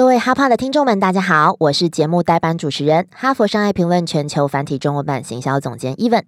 各位哈帕的听众们，大家好，我是节目代班主持人、哈佛商业评论全球繁体中文版行销总监 Even。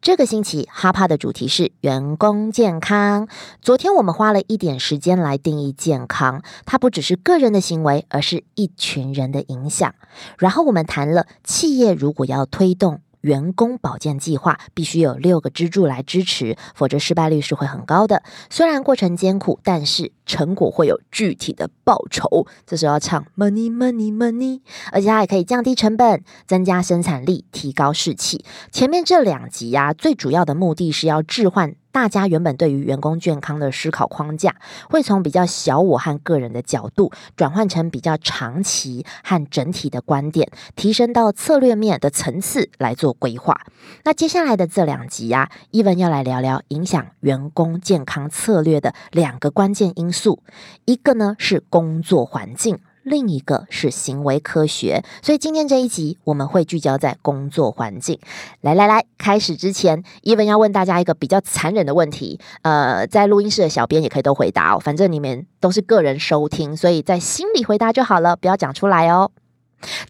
这个星期哈帕的主题是员工健康。昨天我们花了一点时间来定义健康，它不只是个人的行为，而是一群人的影响。然后我们谈了企业如果要推动。员工保健计划必须有六个支柱来支持，否则失败率是会很高的。虽然过程艰苦，但是成果会有具体的报酬。这时候要唱 Money Money Money，而且它也可以降低成本、增加生产力、提高士气。前面这两集呀，最主要的目的是要置换。大家原本对于员工健康的思考框架，会从比较小我和个人的角度，转换成比较长期和整体的观点，提升到策略面的层次来做规划。那接下来的这两集呀，伊文要来聊聊影响员工健康策略的两个关键因素，一个呢是工作环境。另一个是行为科学，所以今天这一集我们会聚焦在工作环境。来来来，开始之前，伊文要问大家一个比较残忍的问题，呃，在录音室的小编也可以都回答哦，反正你们都是个人收听，所以在心里回答就好了，不要讲出来哦。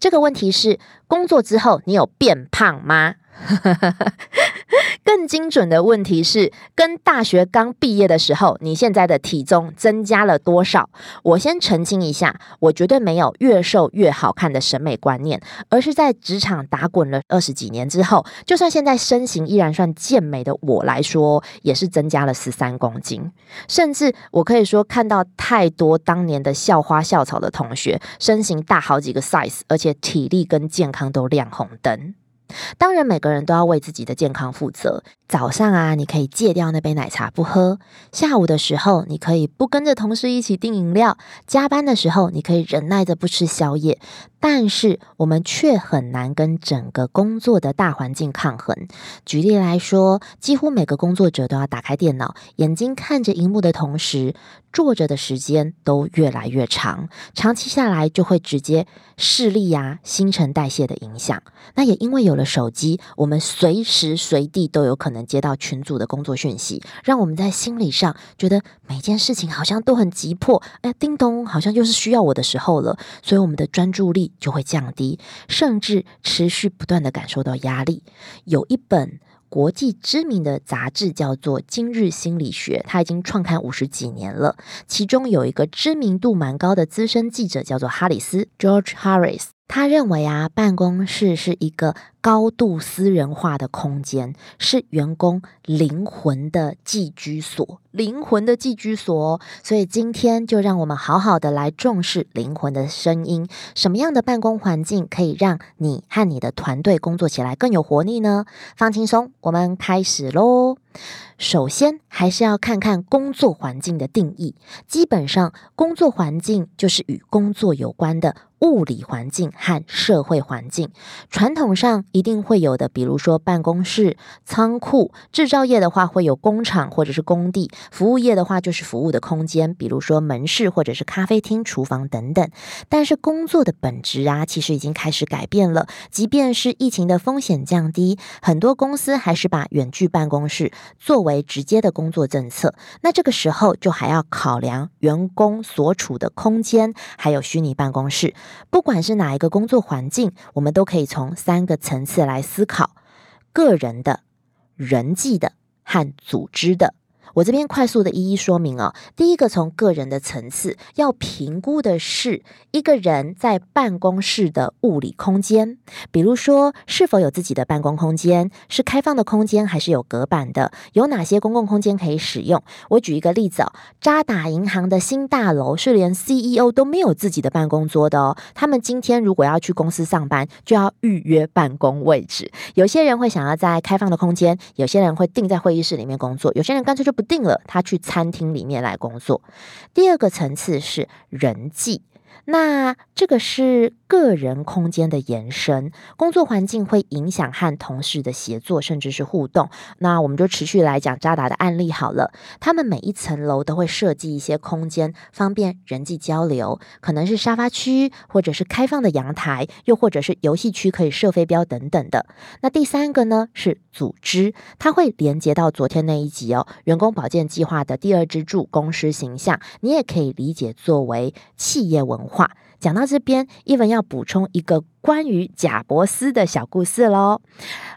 这个问题是：工作之后你有变胖吗？更精准的问题是，跟大学刚毕业的时候，你现在的体重增加了多少？我先澄清一下，我绝对没有越瘦越好看的审美观念，而是在职场打滚了二十几年之后，就算现在身形依然算健美的我来说，也是增加了十三公斤。甚至我可以说，看到太多当年的校花校草的同学，身形大好几个 size，而且体力跟健康都亮红灯。当然，每个人都要为自己的健康负责。早上啊，你可以戒掉那杯奶茶不喝；下午的时候，你可以不跟着同事一起订饮料；加班的时候，你可以忍耐着不吃宵夜。但是，我们却很难跟整个工作的大环境抗衡。举例来说，几乎每个工作者都要打开电脑，眼睛看着荧幕的同时，坐着的时间都越来越长。长期下来，就会直接视力呀、新陈代谢的影响。那也因为有了手机，我们随时随地都有可能接到群组的工作讯息，让我们在心理上觉得每件事情好像都很急迫。哎，叮咚，好像就是需要我的时候了，所以我们的专注力就会降低，甚至持续不断的感受到压力。有一本国际知名的杂志叫做《今日心理学》，它已经创刊五十几年了。其中有一个知名度蛮高的资深记者叫做哈里斯 （George Harris），他认为啊，办公室是一个。高度私人化的空间是员工灵魂的寄居所，灵魂的寄居所。所以今天就让我们好好的来重视灵魂的声音。什么样的办公环境可以让你和你的团队工作起来更有活力呢？放轻松，我们开始喽。首先，还是要看看工作环境的定义。基本上，工作环境就是与工作有关的物理环境和社会环境。传统上。一定会有的，比如说办公室、仓库；制造业的话会有工厂或者是工地；服务业的话就是服务的空间，比如说门市或者是咖啡厅、厨房等等。但是工作的本质啊，其实已经开始改变了。即便是疫情的风险降低，很多公司还是把远距办公室作为直接的工作政策。那这个时候就还要考量员工所处的空间，还有虚拟办公室。不管是哪一个工作环境，我们都可以从三个层。层次来思考个人的、人际的和组织的。我这边快速的一一说明哦。第一个，从个人的层次要评估的是一个人在办公室的物理空间，比如说是否有自己的办公空间，是开放的空间还是有隔板的，有哪些公共空间可以使用。我举一个例子哦，渣打银行的新大楼是连 CEO 都没有自己的办公桌的哦。他们今天如果要去公司上班，就要预约办公位置。有些人会想要在开放的空间，有些人会定在会议室里面工作，有些人干脆就。不定了，他去餐厅里面来工作。第二个层次是人际，那这个是个人空间的延伸，工作环境会影响和同事的协作，甚至是互动。那我们就持续来讲扎达的案例好了。他们每一层楼都会设计一些空间，方便人际交流，可能是沙发区，或者是开放的阳台，又或者是游戏区可以设飞镖等等的。那第三个呢是组织，它会连接到昨天那一集哦，员工保健计划的第二支柱——公司形象，你也可以理解作为企业文化。讲到这边，伊文要补充一个关于贾伯斯的小故事喽。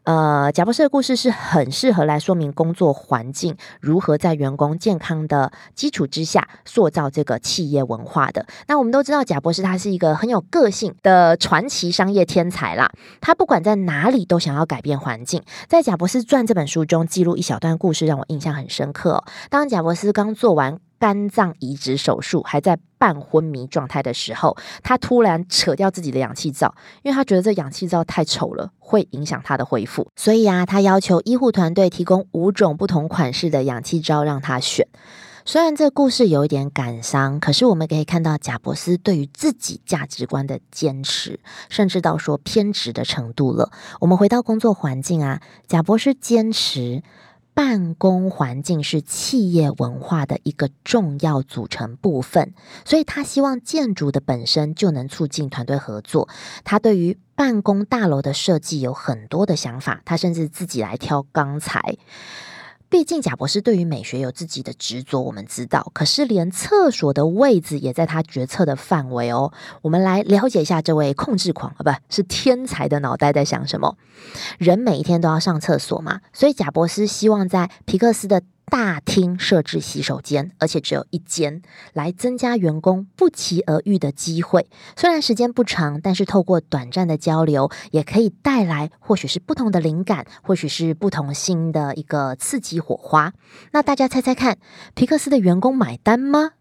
呃，贾伯斯的故事是很适合来说明工作环境如何在员工健康的基础之下塑造这个企业文化的。那我们都知道，贾伯斯他是一个很有个性的传奇商业天才啦。他不管在哪里都想要改变环境。在《贾伯斯传》这本书中记录一小段故事，让我印象很深刻。当贾伯斯刚做完。肝脏移植手术还在半昏迷状态的时候，他突然扯掉自己的氧气罩，因为他觉得这氧气罩太丑了，会影响他的恢复。所以啊，他要求医护团队提供五种不同款式的氧气罩让他选。虽然这故事有一点感伤，可是我们可以看到贾伯斯对于自己价值观的坚持，甚至到说偏执的程度了。我们回到工作环境啊，贾伯斯坚持。办公环境是企业文化的一个重要组成部分，所以他希望建筑的本身就能促进团队合作。他对于办公大楼的设计有很多的想法，他甚至自己来挑钢材。毕竟贾博士对于美学有自己的执着，我们知道。可是连厕所的位置也在他决策的范围哦。我们来了解一下这位控制狂啊，不是天才的脑袋在想什么？人每一天都要上厕所嘛，所以贾博士希望在皮克斯的。大厅设置洗手间，而且只有一间，来增加员工不期而遇的机会。虽然时间不长，但是透过短暂的交流，也可以带来或许是不同的灵感，或许是不同新的一个刺激火花。那大家猜猜看，皮克斯的员工买单吗？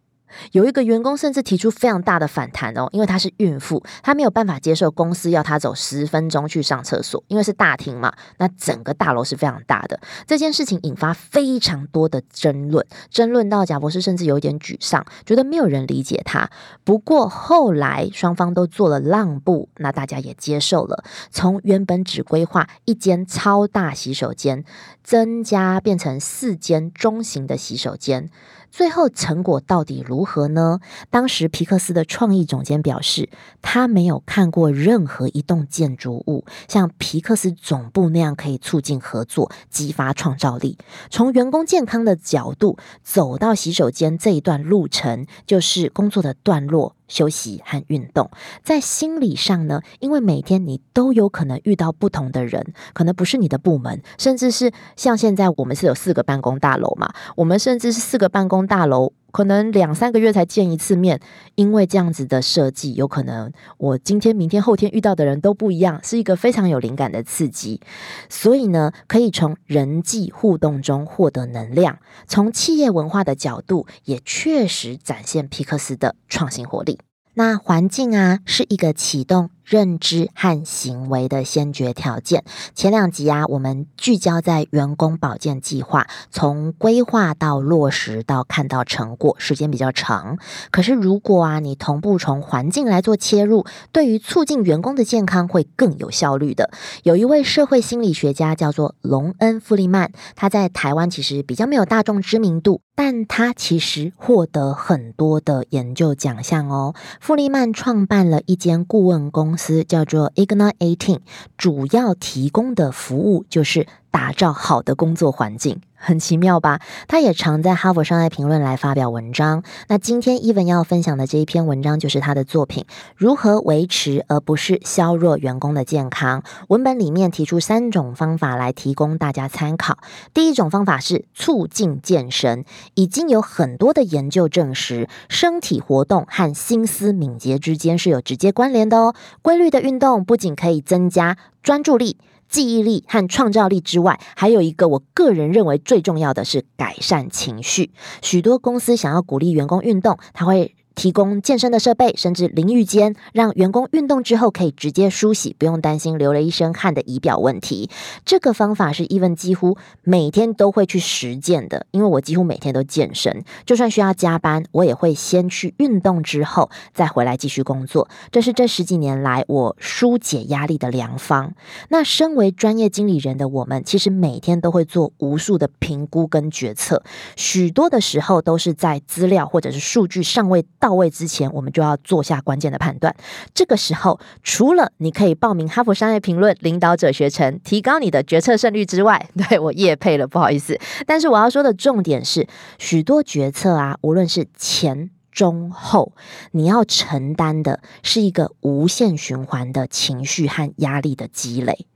有一个员工甚至提出非常大的反弹哦，因为她是孕妇，她没有办法接受公司要她走十分钟去上厕所，因为是大厅嘛，那整个大楼是非常大的。这件事情引发非常多的争论，争论到贾博士甚至有点沮丧，觉得没有人理解他。不过后来双方都做了让步，那大家也接受了，从原本只规划一间超大洗手间，增加变成四间中型的洗手间。最后成果到底如何呢？当时皮克斯的创意总监表示，他没有看过任何一栋建筑物像皮克斯总部那样可以促进合作、激发创造力。从员工健康的角度走到洗手间这一段路程，就是工作的段落。休息和运动，在心理上呢，因为每天你都有可能遇到不同的人，可能不是你的部门，甚至是像现在我们是有四个办公大楼嘛，我们甚至是四个办公大楼。可能两三个月才见一次面，因为这样子的设计，有可能我今天、明天、后天遇到的人都不一样，是一个非常有灵感的刺激。所以呢，可以从人际互动中获得能量，从企业文化的角度，也确实展现皮克斯的创新活力。那环境啊，是一个启动。认知和行为的先决条件。前两集啊，我们聚焦在员工保健计划，从规划到落实到看到成果，时间比较长。可是如果啊，你同步从环境来做切入，对于促进员工的健康会更有效率的。有一位社会心理学家叫做隆恩·富利曼，他在台湾其实比较没有大众知名度，但他其实获得很多的研究奖项哦。富利曼创办了一间顾问公公。司叫做 Ignite Eighteen，主要提供的服务就是打造好的工作环境。很奇妙吧？他也常在《哈佛商业评论》来发表文章。那今天伊文要分享的这一篇文章就是他的作品《如何维持而不是削弱员工的健康》。文本里面提出三种方法来提供大家参考。第一种方法是促进健身，已经有很多的研究证实，身体活动和心思敏捷之间是有直接关联的哦。规律的运动不仅可以增加专注力。记忆力和创造力之外，还有一个我个人认为最重要的是改善情绪。许多公司想要鼓励员工运动，他会提供健身的设备，甚至淋浴间，让员工运动之后可以直接梳洗，不用担心流了一身汗的仪表问题。这个方法是 Even 几乎每天都会去实践的，因为我几乎每天都健身，就算需要加班，我也会先去运动之后再回来继续工作。这是这十几年来我疏解压力的良方。那身为专业经理人的我们，其实每天都会做无数的评估跟决策，许多的时候都是在资料或者是数据尚未到。位之前，我们就要做下关键的判断。这个时候，除了你可以报名哈佛商业评论领导者学程，提高你的决策胜率之外，对我夜配了，不好意思。但是我要说的重点是，许多决策啊，无论是前。中后，你要承担的是一个无限循环的情绪和压力的积累。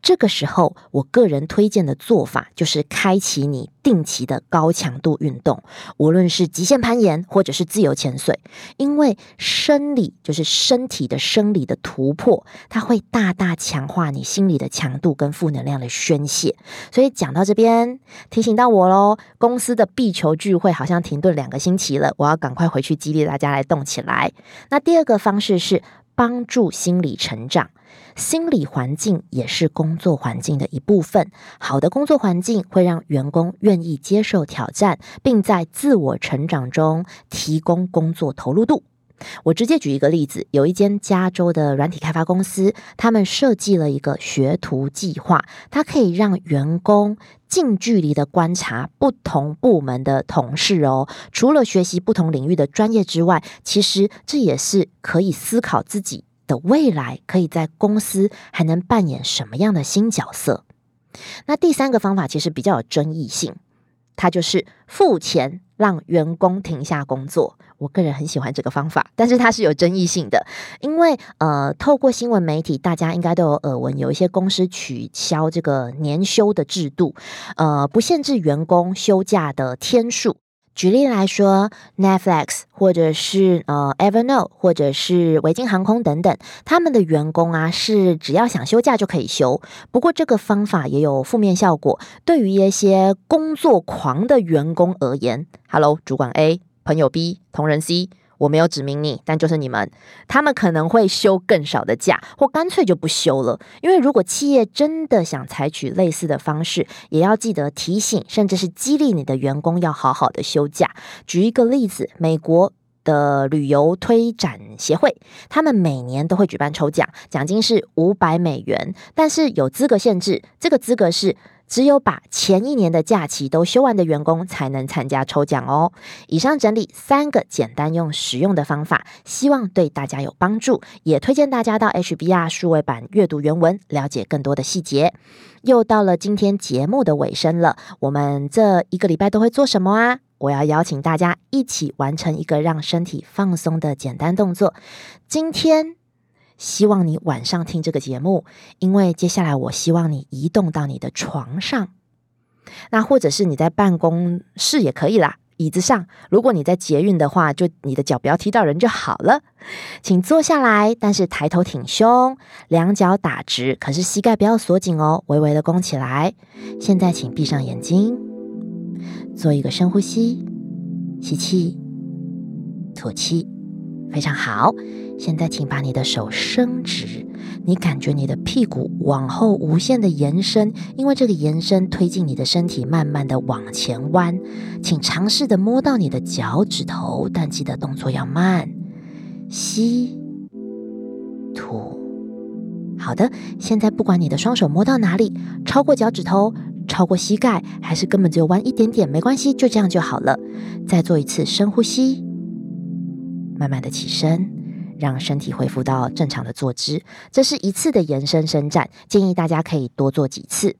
这个时候，我个人推荐的做法就是开启你定期的高强度运动，无论是极限攀岩或者是自由潜水，因为生理就是身体的生理的突破，它会大大强化你心理的强度跟负能量的宣泄。所以讲到这边，提醒到我喽，公司的壁球聚会好像停顿两个星期了，我要赶快回去激励大家来动起来。那第二个方式是帮助心理成长。心理环境也是工作环境的一部分。好的工作环境会让员工愿意接受挑战，并在自我成长中提供工作投入度。我直接举一个例子：有一间加州的软体开发公司，他们设计了一个学徒计划，它可以让员工近距离的观察不同部门的同事哦。除了学习不同领域的专业之外，其实这也是可以思考自己。的未来可以在公司还能扮演什么样的新角色？那第三个方法其实比较有争议性，它就是付钱让员工停下工作。我个人很喜欢这个方法，但是它是有争议性的，因为呃，透过新闻媒体，大家应该都有耳闻，有一些公司取消这个年休的制度，呃，不限制员工休假的天数。举例来说，Netflix 或者是呃 Evernote 或者是维京航空等等，他们的员工啊是只要想休假就可以休。不过这个方法也有负面效果，对于一些工作狂的员工而言，Hello，主管 A，朋友 B，同仁 C。我没有指明你，但就是你们，他们可能会休更少的假，或干脆就不休了。因为如果企业真的想采取类似的方式，也要记得提醒，甚至是激励你的员工要好好的休假。举一个例子，美国的旅游推展协会，他们每年都会举办抽奖，奖金是五百美元，但是有资格限制，这个资格是。只有把前一年的假期都休完的员工才能参加抽奖哦。以上整理三个简单又实用的方法，希望对大家有帮助，也推荐大家到 HBR 数位版阅读原文，了解更多的细节。又到了今天节目的尾声了，我们这一个礼拜都会做什么啊？我要邀请大家一起完成一个让身体放松的简单动作。今天。希望你晚上听这个节目，因为接下来我希望你移动到你的床上，那或者是你在办公室也可以啦，椅子上。如果你在捷运的话，就你的脚不要踢到人就好了。请坐下来，但是抬头挺胸，两脚打直，可是膝盖不要锁紧哦，微微的弓起来。现在请闭上眼睛，做一个深呼吸，吸气，吐气，非常好。现在，请把你的手伸直，你感觉你的屁股往后无限的延伸，因为这个延伸推进你的身体，慢慢的往前弯。请尝试的摸到你的脚趾头，但记得动作要慢。吸，吐。好的，现在不管你的双手摸到哪里，超过脚趾头，超过膝盖，还是根本只有弯一点点，没关系，就这样就好了。再做一次深呼吸，慢慢的起身。让身体恢复到正常的坐姿，这是一次的延伸伸展，建议大家可以多做几次。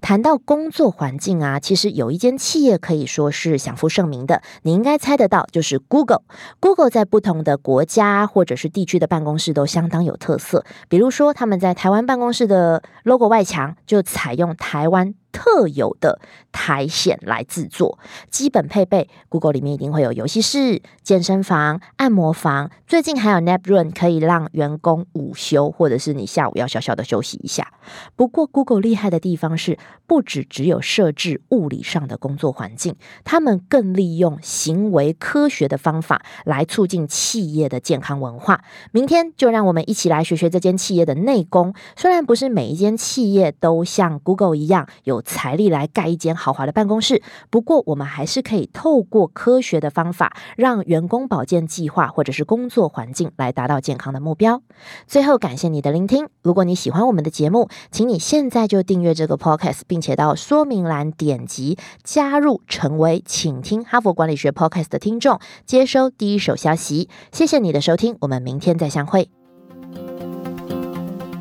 谈到工作环境啊，其实有一间企业可以说是享负盛名的，你应该猜得到，就是 Google。Google 在不同的国家或者是地区的办公室都相当有特色，比如说他们在台湾办公室的 logo 外墙就采用台湾。特有的苔藓来制作。基本配备，Google 里面一定会有游戏室、健身房、按摩房，最近还有 Nap Run 可以让员工午休，或者是你下午要小小的休息一下。不过，Google 厉害的地方是，不只只有设置物理上的工作环境，他们更利用行为科学的方法来促进企业的健康文化。明天就让我们一起来学学这间企业的内功。虽然不是每一间企业都像 Google 一样有财力来盖一间豪华的办公室，不过我们还是可以透过科学的方法，让员工保健计划或者是工作环境来达到健康的目标。最后，感谢你的聆听。如果你喜欢我们的节目，请你现在就订阅这个 Podcast，并且到说明栏点击加入，成为请听哈佛管理学 Podcast 的听众，接收第一手消息。谢谢你的收听，我们明天再相会。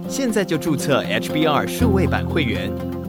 现在就注册 HBR 数位版会员，